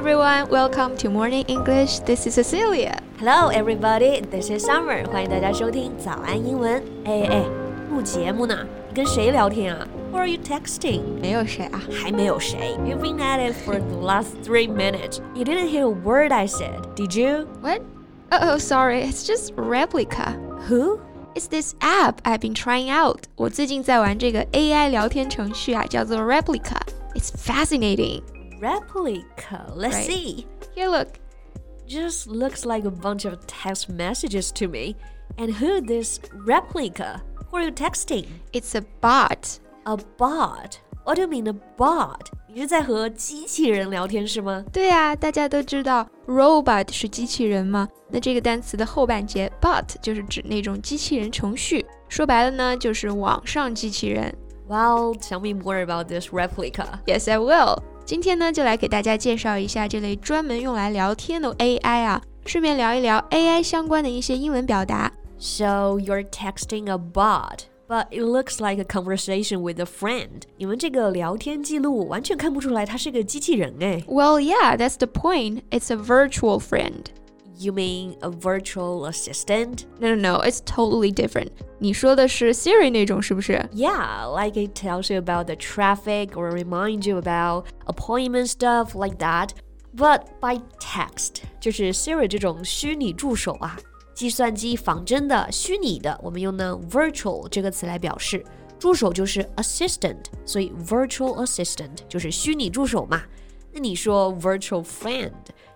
everyone, welcome to Morning English. This is Cecilia. Hello everybody, this is Summer. 欢迎大家收听早安英文。哎哎，录节目呢，你跟谁聊天啊？Who are you texting？没有谁啊，还没有谁。You've been at it for the last three minutes. You didn't hear a word I said, did you? What? Oh, oh, sorry. It's just Replika. Who? It's this app I've been trying out. 我最近在玩这个 AI 聊天程序啊，叫做 Replika. It's fascinating replica. Let's right. see. Here, look. Just looks like a bunch of text messages to me. And who this Replika? Who are you texting? It's a bot. A bot. What do you mean a bot？你是在和机器人聊天是吗？对啊，大家都知道 robot 是机器人嘛。那这个单词的后半截 bot 就是指那种机器人程序，说白了呢，就是网上机器人。Well, tell me more about this Replika. Yes, I will. 今天呢，就来给大家介绍一下这类专门用来聊天的 AI 啊，顺便聊一聊 AI 相关的一些英文表达。 So you're texting a bot, but it looks like a conversation with a friend. 你们这个聊天记录完全看不出来他是个机器人哎。 Well, yeah, that's the point. It's a virtual friend. You mean a virtual assistant? No, no, no, it's totally different. 你说的是 Siri 那种是不是？ Yeah, like it tells you about the traffic or reminds you about appointment stuff like that. But by text, 就是 Siri 这种虚拟助手啊，计算机仿真的、虚拟的，我们用呢 virtual 这个词来表示。助手就是 assistant，所以 virtual assistant 就是虚拟助手嘛。 那你说 virtual friend，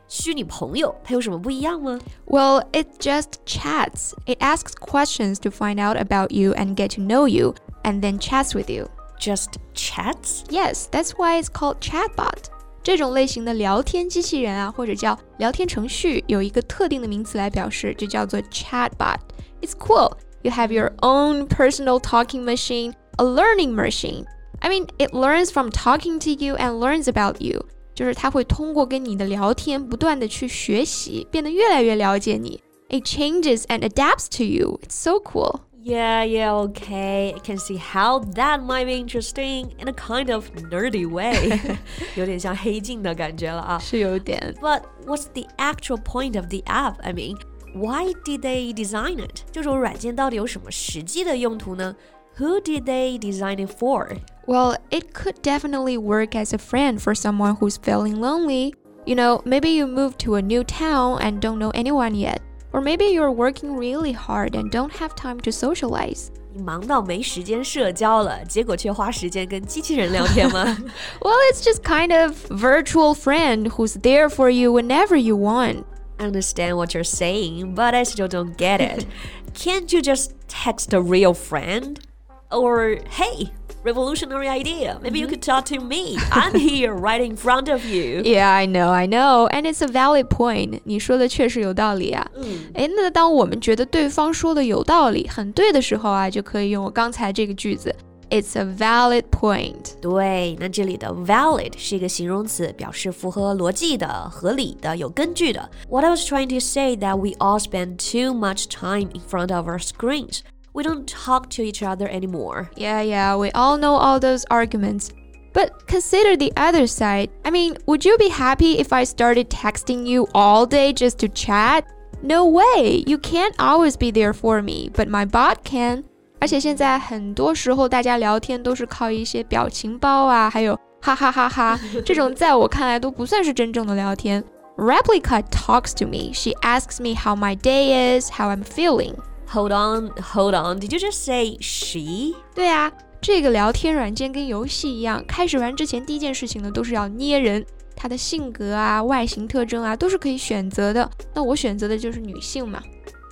虚拟朋友，它有什么不一样吗？ Well, it just chats. It asks questions to find out about you and get to know you, and then chats with you. Just chats? Yes, that's why it's called chatbot. 这种类型的聊天机器人啊，或者叫聊天程序，有一个特定的名词来表示，就叫做 chatbot. It's cool. You have your own personal talking machine, a learning machine. I mean, it learns from talking to you and learns about you. 就是它会通过跟你的聊天，不断的去学习，变得越来越了解你。It changes and adapts to you. It's so cool. Yeah, yeah, okay. I can see how that might be interesting in a kind of nerdy way. 有点像黑镜的感觉了啊。是有点 But what's the actual point of the app? I mean, why did they design it? 这种软件到底有什么实际的用途呢？Who did they design it for? Well, it could definitely work as a friend for someone who's feeling lonely. You know, maybe you moved to a new town and don't know anyone yet. Or maybe you're working really hard and don't have time to socialize. 你忙到没时间社交了，结果却花时间跟机器人聊天吗？ Well, it's just kind of virtual friend who's there for you whenever you want. I understand what you're saying, but I still don't get it. Can't you just text a real friend? Or, hey, revolutionary idea. Maybe you could talk to me. I'm here right in front of you. Yeah, I know, I know, and it's a valid point. 你说的确实有道理啊。诶，那当我们觉得对方说的有道理、很对的时候啊，就可以用我刚才这个句子。It's a valid point. 对，那这里的 valid 是一个形容词，表示符合逻辑的、合理的、有根据的。What I was trying to say that we all spend too much time in front of our screens. We don't talk to each other anymore. Yeah, yeah, we all know all those arguments. But consider the other side. I mean, would you be happy if I started texting you all day just to chat? No way! You can't always be there for me, but my bot can. 而且现在很多时候大家聊天都是靠一些表情包啊，还有哈哈哈哈这种，在我看来都不算是真正的聊天。Replika talks to me. She asks me how my day is, how I'm feeling. Hold on, hold on. Did you just say she? 对啊，这个聊天软件跟游戏一样，开始玩之前第一件事情呢，都是要捏人，他的性格啊、外形特征啊，都是可以选择的。那我选择的就是女性嘛。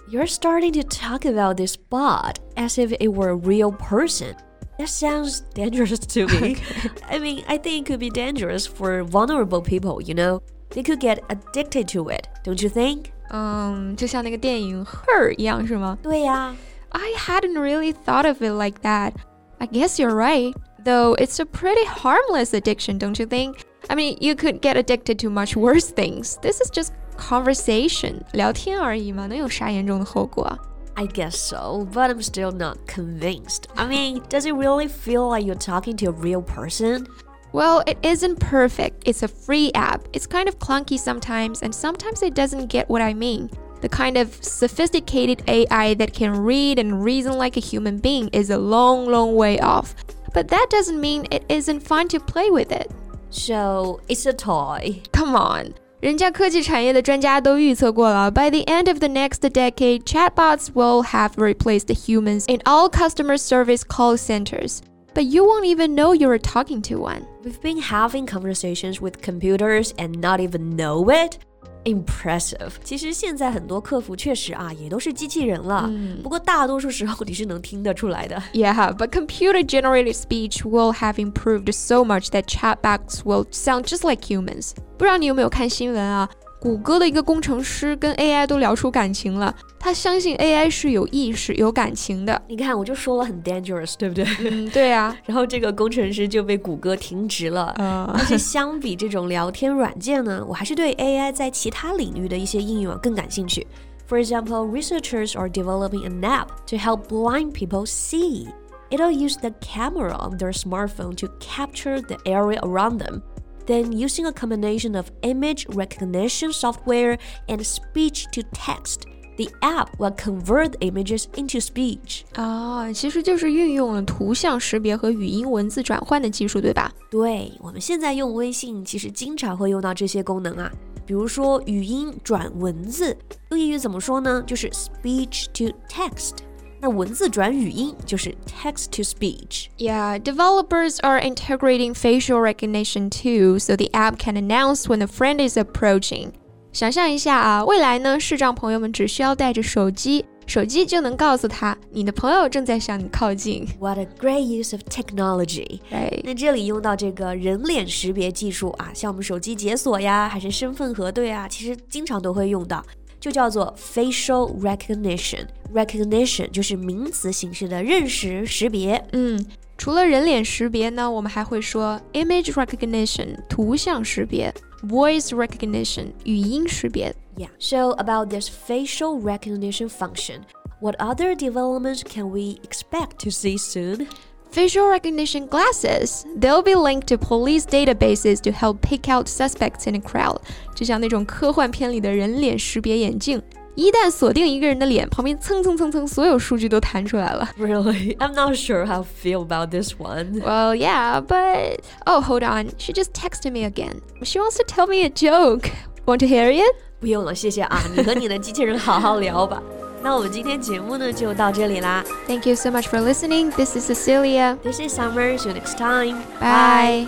You're starting to talk about this bot as if it were a real person. That sounds dangerous to me. I mean, I think it could be dangerous for vulnerable people, you know? They could get addicted to it, don't you think? 嗯，就像那个电影《Her》一样，是吗对呀。 ？I hadn't really thought of it like that. I guess you're right. Though it's a pretty harmless addiction, don't you think? I mean, you could get addicted to much worse things. This is just conversation，聊天而已嘛，能有啥严重的后果啊？ I guess so, but I'm still not convinced. I mean, does it really feel like you're talking to a real person? Well, it isn't perfect. It's a free app. It's kind of clunky sometimes, and sometimes it doesn't get what I mean. The kind of sophisticated AI that can read and reason like a human being is a long, long way off. But that doesn't mean it isn't fun to play with it. So, it's a toy. Come on. 人家科技产业的专家都预测过了，by the end of the next decade, chatbots will have replaced humans in all customer service call centers. But you won't even know you are talking to one. We've been having conversations with computers and not even know it. Impressive。其实现在很多客服确实啊，也都是机器人了。嗯、不过大多数时候你是能听得出来的。Yeah, but computer generated speech will have improved so much that chatbots will sound just like humans. 不知道你有没有看新闻啊？谷歌的一个工程师跟 AI 都聊出感情了， 他相信 AI 是有意识、有感情的。你看，我就说了很 dangerous，对不对？嗯，对啊。然后这个工程师就被谷歌停职了。嗯。但是相比这种聊天软件呢，我还是对 AI 在其他领域的一些应用更感兴趣。For example, researchers are developing an app to help blind people see. It'll use the camera on their smartphone to capture the area around them. Then, using a combination of image recognition software and speech to text, the app will convert images into speech. 啊，其实就是运用了图像识别和语音文字转换的技术，对吧？对，我们现在用微信，其实经常会用到这些功能啊。比如说语音转文字，用英语怎么说呢？就是 speech to text。那文字转语音就是 text to speech. Yeah, developers are integrating facial recognition too, so the app can announce when a friend is approaching. 想象一下啊，未来呢，视障朋友们只需要带着手机，手机就能告诉他你的朋友正在向你靠近。What a great use of technology！对，那这里用到这个人脸识别技术啊，像我们手机解锁呀，还是身份核对啊，其实经常都会用到。就叫做 facial recognition。recognition 就是名词形式的认识识别。嗯，除了人脸识别呢，我们还会说 image recognition 图像识别 ，voice recognition 语音识别。Yeah. So about this facial recognition function, what other developments can we expect to see soon? Facial recognition glasses. They'll be linked to police databases to help pick out suspects in a crowd. 就像那种科幻片里的人脸识别眼镜。 一旦锁定一个人的脸，旁边蹭蹭蹭蹭，所有数据都弹出来了。Really? I'm not sure how I feel about this one. Well, yeah, but oh, hold on. She just texted me again. She wants to tell me a joke. Want to hear it? 不用了，谢谢啊。你和你的机器人好好聊吧。那我们今天节目呢就到这里啦。Thank you so much for listening. This is Cecilia. This is Summer. See you next time. Bye.